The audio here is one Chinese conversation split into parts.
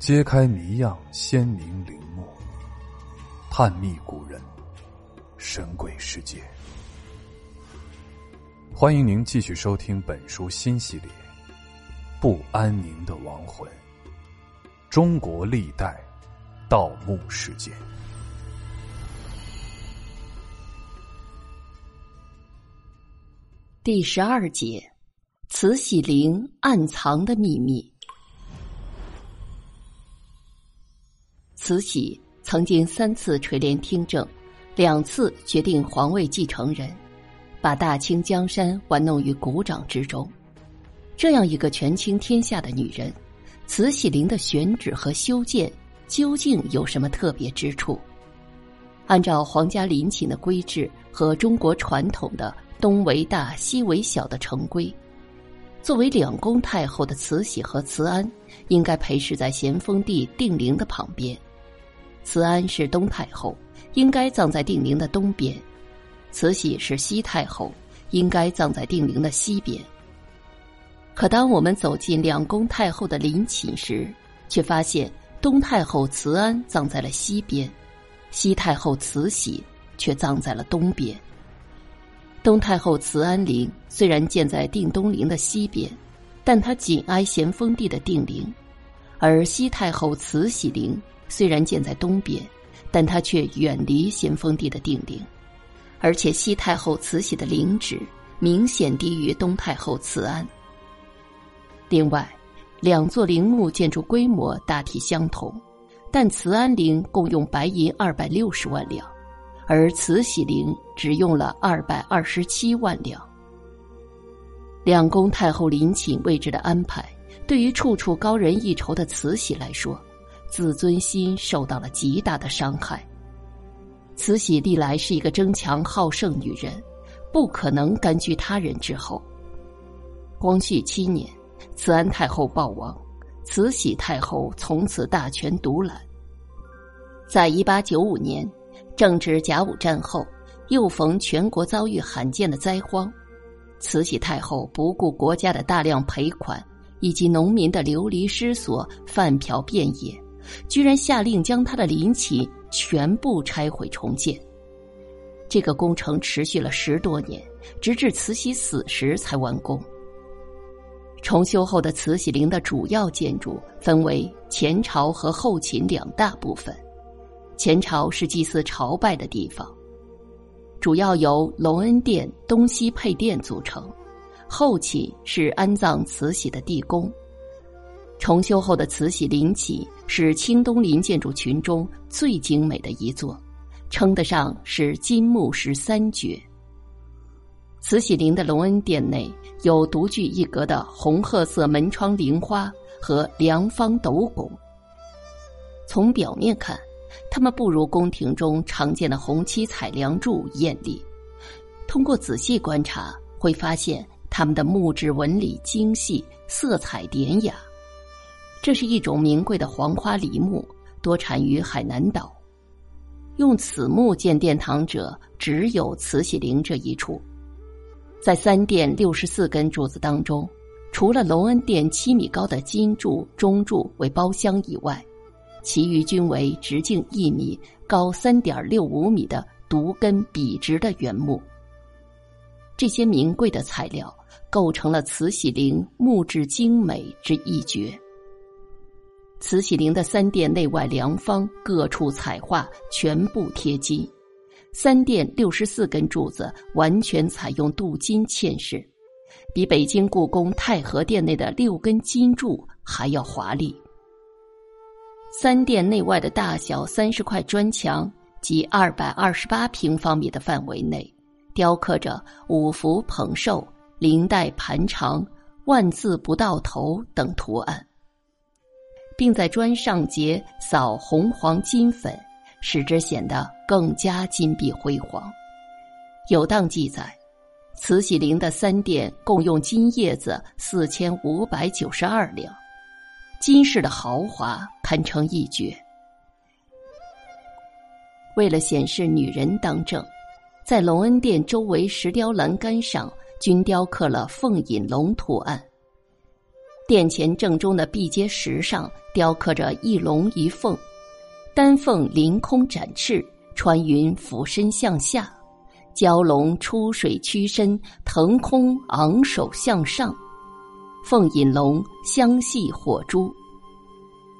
揭开谜样鲜明陵墓，探秘古人神鬼世界。欢迎您继续收听本书新系列《不安宁的亡魂：中国历代盗墓事件》第十二节：慈禧陵暗藏的秘密。慈禧曾经三次垂帘听政，两次决定皇位继承人，把大清江山玩弄于股掌之中。这样一个权倾天下的女人，慈禧陵的选址和修建究竟有什么特别之处？按照皇家陵寝的规制和中国传统的东为大、西为小的成规，作为两宫太后的慈禧和慈安，应该陪侍在咸丰帝定陵的旁边。慈安是东太后，应该葬在定陵的东边；慈禧是西太后，应该葬在定陵的西边。可当我们走进两宫太后的陵寝时，却发现东太后慈安葬在了西边，西太后慈禧却葬在了东边。东太后慈安陵虽然建在定东陵的西边，但它紧挨咸丰帝的定陵；而西太后慈禧陵。虽然建在东边，但它却远离咸丰帝的定陵，而且西太后慈禧的陵址明显低于东太后慈安。另外，两座陵墓建筑规模大体相同，但慈安陵共用白银二百六十万两，而慈禧陵只用了二百二十七万两。两宫太后陵寝位置的安排，对于处处高人一筹的慈禧来说。自尊心受到了极大的伤害。慈禧历来是一个争强好胜女人，不可能甘居他人之后。光绪七年，慈安太后暴亡，慈禧太后从此大权独揽。在一八九五年，正值甲午战后，又逢全国遭遇罕见的灾荒，慈禧太后不顾国家的大量赔款以及农民的流离失所、饭瓢遍野。居然下令将他的陵寝全部拆毁重建。这个工程持续了十多年，直至慈禧死时才完工。重修后的慈禧陵的主要建筑分为前朝和后寝两大部分。前朝是祭祀朝拜的地方，主要由隆恩殿东西配殿组成；后寝是安葬慈禧的地宫。重修后的慈禧陵寝是清东陵建筑群中最精美的一座，称得上是金木石三绝。慈禧陵的隆恩殿内有独具一格的红褐色门窗棂花和梁方斗拱。从表面看，它们不如宫廷中常见的红漆彩梁柱艳丽；通过仔细观察，会发现它们的木质纹理精细，色彩典雅。这是一种名贵的黄花梨木，多产于海南岛。用此木建殿堂者，只有慈禧陵这一处。在三殿六十四根柱子当中，除了隆恩殿七米高的金柱、中柱为包厢以外，其余均为直径一米、高三点六五米的独根笔直的原木。这些名贵的材料构成了慈禧陵木质精美之一绝。慈禧陵的三殿内外梁方各处彩画全部贴金，三殿六十四根柱子完全采用镀金嵌饰，比北京故宫太和殿内的六根金柱还要华丽。三殿内外的大小三十块砖墙及二百二十八平方米的范围内，雕刻着五福捧寿、灵带盘长、万字不到头等图案。并在砖上结扫红黄金粉，使之显得更加金碧辉煌。有档记载，慈禧陵的三殿共用金叶子四千五百九十二两，金饰的豪华堪称一绝。为了显示女人当政，在隆恩殿周围石雕栏杆上均雕刻了凤引龙图案。殿前正中的壁阶石上雕刻着一龙一凤，丹凤凌空展翅，穿云俯身向下；蛟龙出水屈身，腾空昂首向上。凤引龙相系火珠。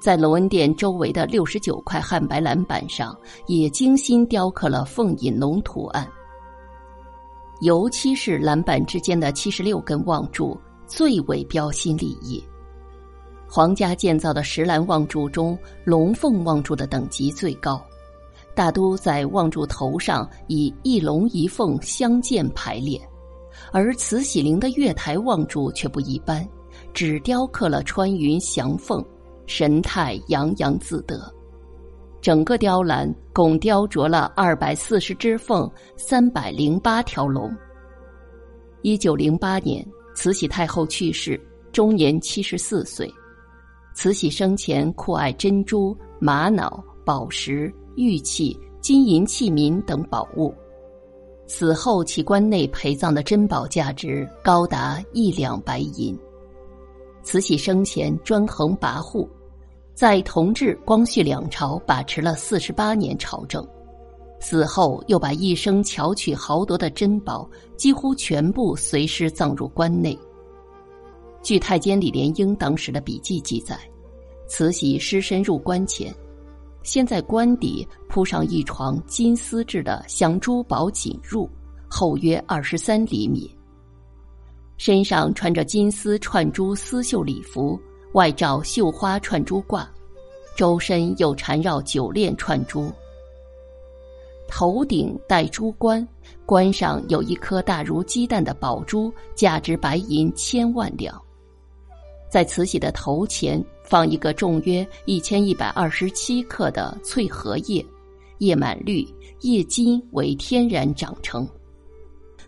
在隆恩殿周围的六十九块汉白蓝板上，也精心雕刻了凤引龙图案。尤其是蓝板之间的七十六根望柱，最为标新立异。皇家建造的石兰望柱中，龙凤望柱的等级最高，大都在望柱头上以一龙一凤相间排列，而慈禧陵的月台望柱却不一般，只雕刻了穿云翔凤。神态洋洋自得，整个雕栏共雕琢了二百四十只凤，三百零八条龙。一九零八年，慈禧太后去世，终年七十四岁。慈禧生前酷爱珍珠、玛瑙、宝石、玉器、金银器皿等宝物，死后其棺内陪葬的珍宝价值高达一两白银。慈禧生前专横跋扈。在同治、光绪两朝把持了四十八年朝政，死后又把一生巧取豪夺的珍宝几乎全部随尸葬入棺内。据太监李莲英当时的笔记记载，慈禧尸身入棺前，先在棺底铺上一床金丝制的镶珠宝锦褥，厚约二十三厘米，身上穿着金丝串珠丝绣礼服。外罩绣花串珠褂，周身又缠绕九链串珠。头顶戴珠冠，冠上有一颗大如鸡蛋的宝珠，价值白银千万两。在慈禧的头前放一个重约一千一百二十七克的翠荷叶，叶满绿，叶金为天然长成。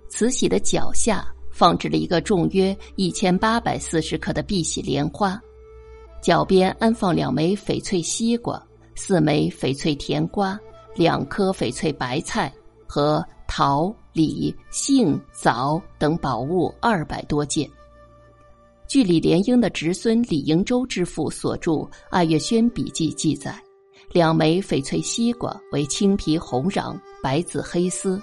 慈禧的脚下放置了一个重约一千八百四十克的碧玺莲花。脚边安放两枚翡翠西瓜、四枚翡翠甜瓜、两颗翡翠白菜和桃、李、杏、枣等宝物二百多件。据李莲英的侄孙李迎洲之父所著《爱月轩笔记》记载，两枚翡翠西瓜为青皮红瓤、白紫黑丝；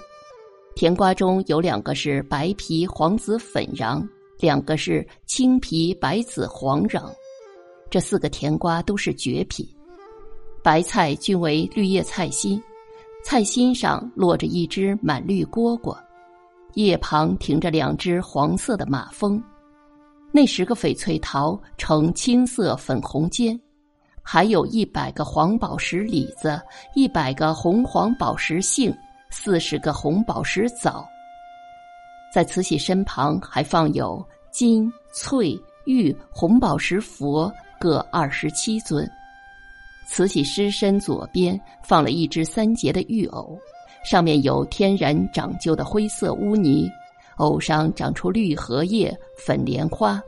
甜瓜中有两个是白皮黄紫粉瓤，两个是青皮白紫黄瓤。这四个甜瓜都是绝品，白菜均为绿叶菜心，菜心上落着一只满绿蝈蝈，叶旁停着两只黄色的马蜂。那十个翡翠桃呈青色粉红尖，还有一百个黄宝石李子，一百个红黄宝石杏，四十个红宝石枣。在慈禧身旁还放有金、翠、玉、红宝石佛。各二十七尊，慈禧尸身左边放了一只三节的玉藕，上面有天然长就的灰色污泥，藕上长出绿荷叶、粉莲花，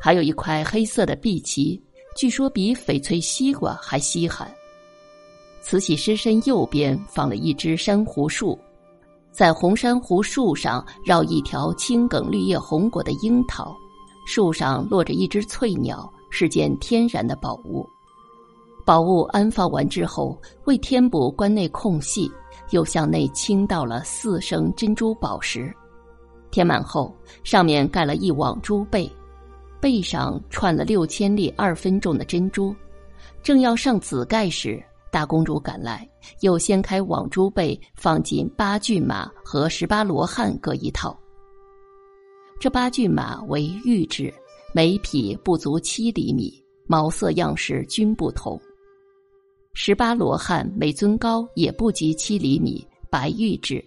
还有一块黑色的碧旗，据说比翡翠西瓜还稀罕。慈禧尸身右边放了一只珊瑚树，在红珊瑚树上绕一条青梗绿叶红果的樱桃，树上落着一只翠鸟。是件天然的宝物，宝物安放完之后，为填补棺内空隙，又向内倾倒了四升珍珠宝石。填满后，上面盖了一网珠背，背上串了六千粒二分重的珍珠。正要上紫盖时，大公主赶来，又掀开网珠背，放进八骏马和十八罗汉各一套。这八骏马为玉制。每匹不足七厘米，毛色样式均不同。十八罗汉每尊高也不及七厘米，白玉制。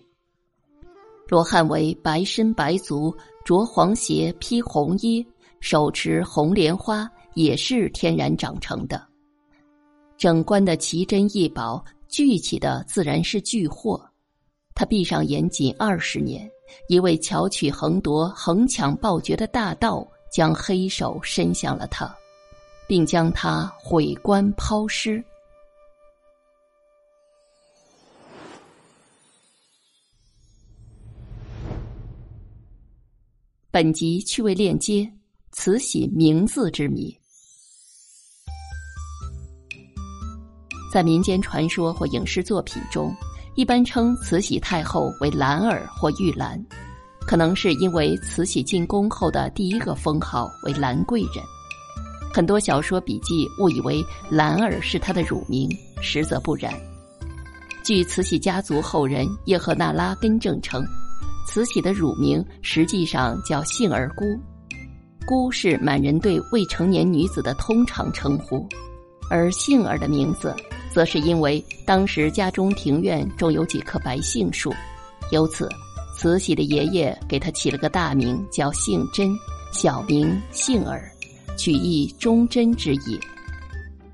罗汉为白身白足，着黄鞋，披红衣，手持红莲花，也是天然长成的。整冠的奇珍异宝，聚起的自然是巨货。他闭上眼仅二十年，一位巧取横夺、横抢暴绝的大盗。将黑手伸向了他，并将他毁棺抛尸。本集趣味链接慈禧名字之谜。在民间传说或影视作品中，一般称慈禧太后为兰儿或玉兰，可能是因为慈禧进宫后的第一个封号为兰贵人。很多小说笔记误以为兰儿是她的乳名，实则不然。据慈禧家族后人叶赫那拉根正称，慈禧的乳名实际上叫杏儿姑，姑是满人对未成年女子的通常称呼，而杏儿的名字，则是因为当时家中庭院种有几棵白杏树，由此，慈禧的爷爷给她起了个大名叫杏珍，小名杏儿，取意忠贞之意。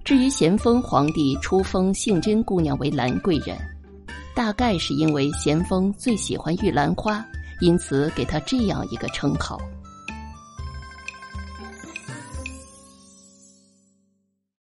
至于咸丰皇帝初封杏珍姑娘为兰贵人，大概是因为咸丰最喜欢玉兰花，因此给他这样一个称号。